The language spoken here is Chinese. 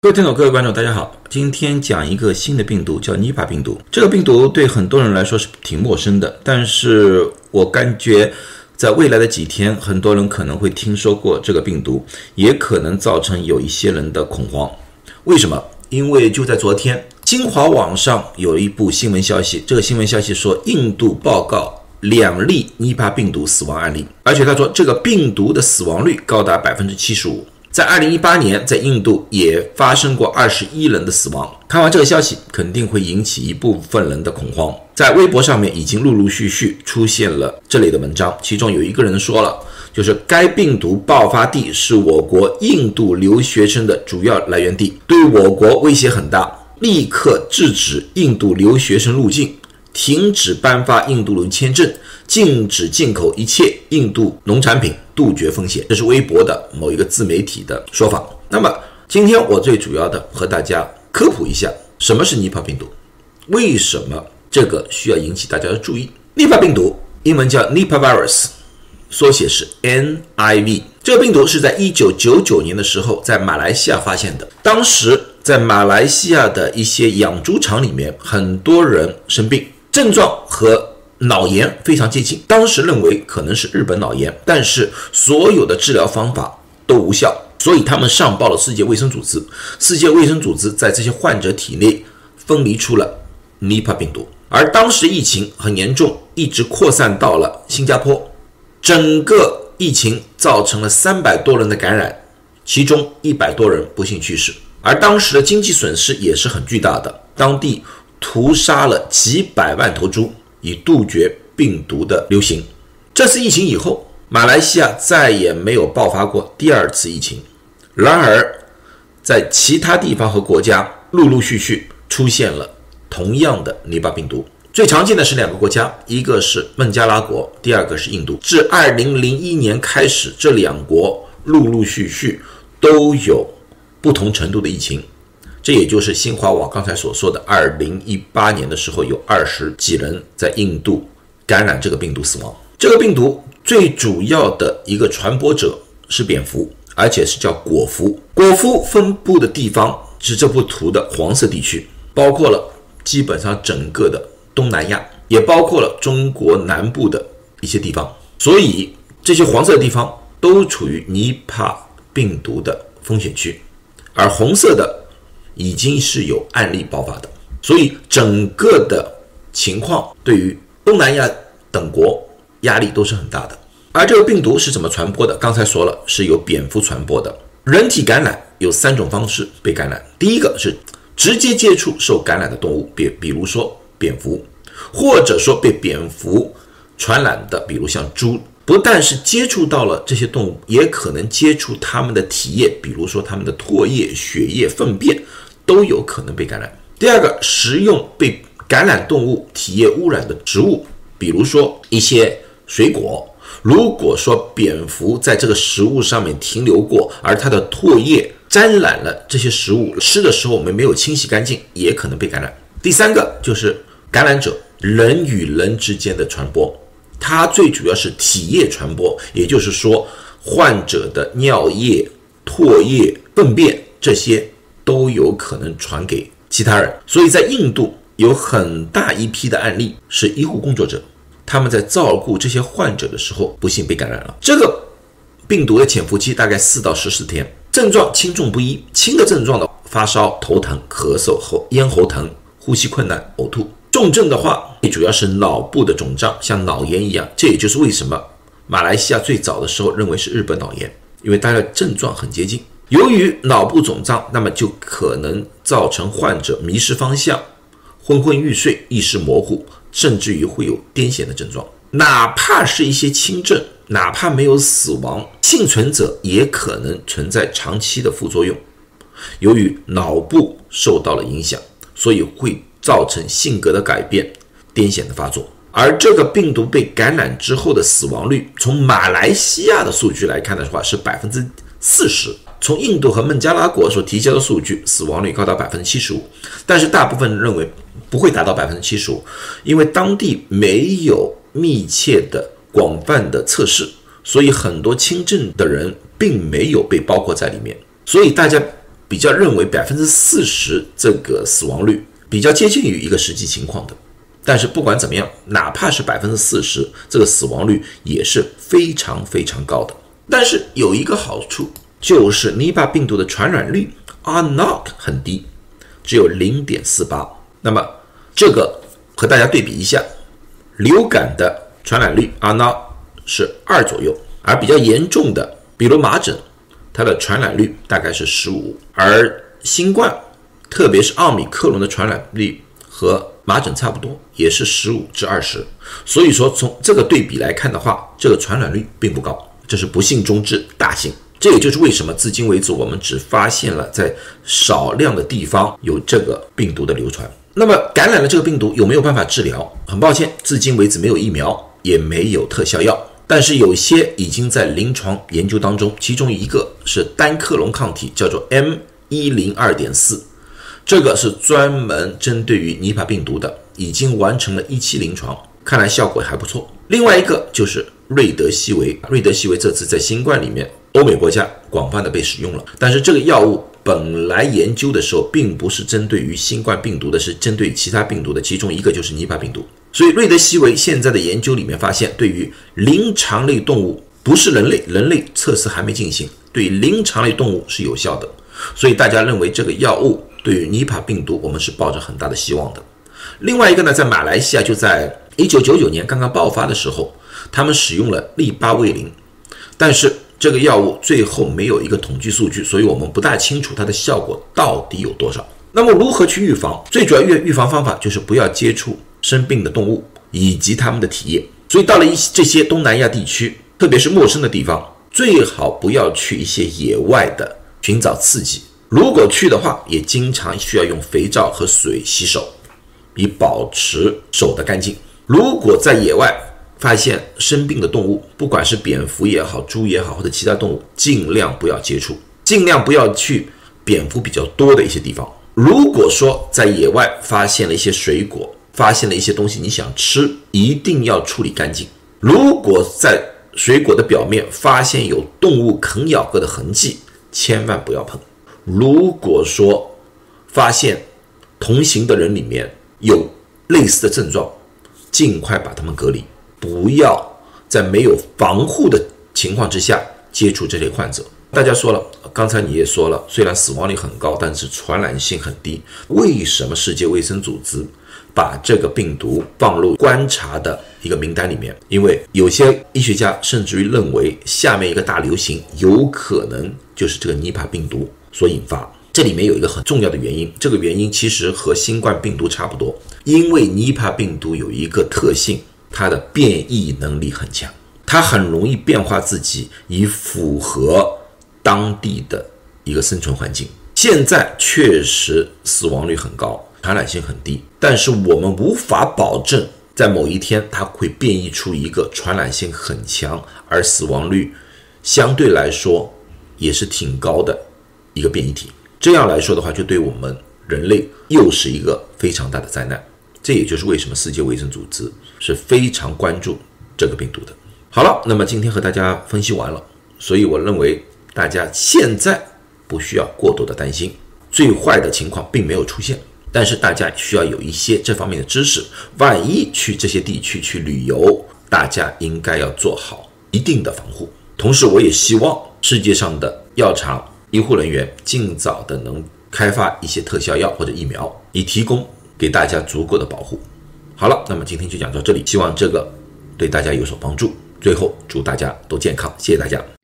各位听众、各位观众，大家好。今天讲一个新的病毒，叫尼帕病毒。这个病毒对很多人来说是挺陌生的，但是我感觉在未来的几天，很多人可能会听说过这个病毒，也可能造成有一些人的恐慌。为什么？因为就在昨天，新华网上有一部新闻消息，这个新闻消息说，印度报告两例尼帕病毒死亡案例，而且他说这个病毒的死亡率高达百分之七十五。在二零一八年，在印度也发生过二十一人的死亡。看完这个消息，肯定会引起一部分人的恐慌。在微博上面，已经陆陆续续出现了这类的文章。其中有一个人说了，就是该病毒爆发地是我国印度留学生的主要来源地，对我国威胁很大，立刻制止印度留学生入境。停止颁发印度人签证，禁止进口一切印度农产品，杜绝风险。这是微博的某一个自媒体的说法。那么，今天我最主要的和大家科普一下，什么是尼帕病毒，为什么这个需要引起大家的注意。尼帕病毒英文叫 Nipah virus，缩写是 NIV。这个病毒是在一九九九年的时候在马来西亚发现的，当时在马来西亚的一些养猪场里面，很多人生病。症状和脑炎非常接近，当时认为可能是日本脑炎，但是所有的治疗方法都无效，所以他们上报了世界卫生组织。世界卫生组织在这些患者体内分离出了尼帕病毒，而当时疫情很严重，一直扩散到了新加坡，整个疫情造成了三百多人的感染，其中一百多人不幸去世，而当时的经济损失也是很巨大的，当地。屠杀了几百万头猪，以杜绝病毒的流行。这次疫情以后，马来西亚再也没有爆发过第二次疫情。然而，在其他地方和国家陆陆续续出现了同样的尼巴病毒。最常见的是两个国家，一个是孟加拉国，第二个是印度。自2001年开始，这两国陆陆续续都有不同程度的疫情。这也就是新华网刚才所说的，二零一八年的时候有二十几人在印度感染这个病毒死亡。这个病毒最主要的一个传播者是蝙蝠，而且是叫果蝠。果蝠分布的地方是这幅图的黄色地区，包括了基本上整个的东南亚，也包括了中国南部的一些地方。所以这些黄色地方都处于尼帕病毒的风险区，而红色的。已经是有案例爆发的，所以整个的情况对于东南亚等国压力都是很大的。而这个病毒是怎么传播的？刚才说了，是由蝙蝠传播的。人体感染有三种方式被感染，第一个是直接接触受感染的动物，比比如说蝙蝠，或者说被蝙蝠传染的，比如像猪。不但是接触到了这些动物，也可能接触它们的体液，比如说它们的唾液、血液、粪便。都有可能被感染。第二个，食用被感染动物体液污染的植物，比如说一些水果，如果说蝙蝠在这个食物上面停留过，而它的唾液沾染了这些食物，吃的时候我们没有清洗干净，也可能被感染。第三个就是感染者人与人之间的传播，它最主要是体液传播，也就是说患者的尿液、唾液、粪便这些。都有可能传给其他人，所以在印度有很大一批的案例是医护工作者，他们在照顾这些患者的时候不幸被感染了。这个病毒的潜伏期大概四到十四天，症状轻重不一，轻的症状的发烧、头疼、咳嗽、喉咽喉疼、呼吸困难、呕吐；重症的话，主要是脑部的肿胀，像脑炎一样。这也就是为什么马来西亚最早的时候认为是日本脑炎，因为大家症状很接近。由于脑部肿胀，那么就可能造成患者迷失方向、昏昏欲睡、意识模糊，甚至于会有癫痫的症状。哪怕是一些轻症，哪怕没有死亡，幸存者也可能存在长期的副作用。由于脑部受到了影响，所以会造成性格的改变、癫痫的发作。而这个病毒被感染之后的死亡率，从马来西亚的数据来看的话，是百分之四十。从印度和孟加拉国所提交的数据，死亡率高达百分之七十五，但是大部分认为不会达到百分之七十五，因为当地没有密切的、广泛的测试，所以很多轻症的人并没有被包括在里面。所以大家比较认为百分之四十这个死亡率比较接近于一个实际情况的。但是不管怎么样，哪怕是百分之四十，这个死亡率也是非常非常高的。但是有一个好处，就是尼巴病毒的传染率 are not 很低，只有零点四八。那么这个和大家对比一下，流感的传染率 are not 是二左右，而比较严重的，比如麻疹，它的传染率大概是十五，而新冠，特别是奥密克戎的传染率和麻疹差不多，也是十五至二十，所以说从这个对比来看的话，这个传染率并不高，这是不幸中之大幸。这也就是为什么至今为止我们只发现了在少量的地方有这个病毒的流传。那么感染了这个病毒有没有办法治疗？很抱歉，至今为止没有疫苗，也没有特效药，但是有些已经在临床研究当中，其中一个是单克隆抗体，叫做 M 一零二点四。这个是专门针对于尼帕病毒的，已经完成了一期临床，看来效果还不错。另外一个就是瑞德西韦，瑞德西韦这次在新冠里面，欧美国家广泛的被使用了。但是这个药物本来研究的时候，并不是针对于新冠病毒的，是针对其他病毒的，其中一个就是尼帕病毒。所以瑞德西韦现在的研究里面发现，对于灵长类动物，不是人类，人类测试还没进行，对灵长类动物是有效的。所以大家认为这个药物。对于尼帕病毒，我们是抱着很大的希望的。另外一个呢，在马来西亚，就在一九九九年刚刚爆发的时候，他们使用了利巴韦林，但是这个药物最后没有一个统计数据，所以我们不大清楚它的效果到底有多少。那么如何去预防？最主要预预防方法就是不要接触生病的动物以及它们的体液。所以到了一这些东南亚地区，特别是陌生的地方，最好不要去一些野外的寻找刺激。如果去的话，也经常需要用肥皂和水洗手，以保持手的干净。如果在野外发现生病的动物，不管是蝙蝠也好、猪也好，或者其他动物，尽量不要接触，尽量不要去蝙蝠比较多的一些地方。如果说在野外发现了一些水果，发现了一些东西你想吃，一定要处理干净。如果在水果的表面发现有动物啃咬过的痕迹，千万不要碰。如果说发现同行的人里面有类似的症状，尽快把他们隔离，不要在没有防护的情况之下接触这类患者。大家说了，刚才你也说了，虽然死亡率很高，但是传染性很低。为什么世界卫生组织把这个病毒放入观察的一个名单里面？因为有些医学家甚至于认为，下面一个大流行有可能就是这个尼帕病毒。所引发，这里面有一个很重要的原因，这个原因其实和新冠病毒差不多，因为尼帕病毒有一个特性，它的变异能力很强，它很容易变化自己，以符合当地的一个生存环境。现在确实死亡率很高，传染性很低，但是我们无法保证在某一天它会变异出一个传染性很强，而死亡率相对来说也是挺高的。一个变异体，这样来说的话，就对我们人类又是一个非常大的灾难。这也就是为什么世界卫生组织是非常关注这个病毒的。好了，那么今天和大家分析完了，所以我认为大家现在不需要过多的担心，最坏的情况并没有出现。但是大家需要有一些这方面的知识，万一去这些地区去旅游，大家应该要做好一定的防护。同时，我也希望世界上的药厂。医护人员尽早的能开发一些特效药或者疫苗，以提供给大家足够的保护。好了，那么今天就讲到这里，希望这个对大家有所帮助。最后，祝大家都健康，谢谢大家。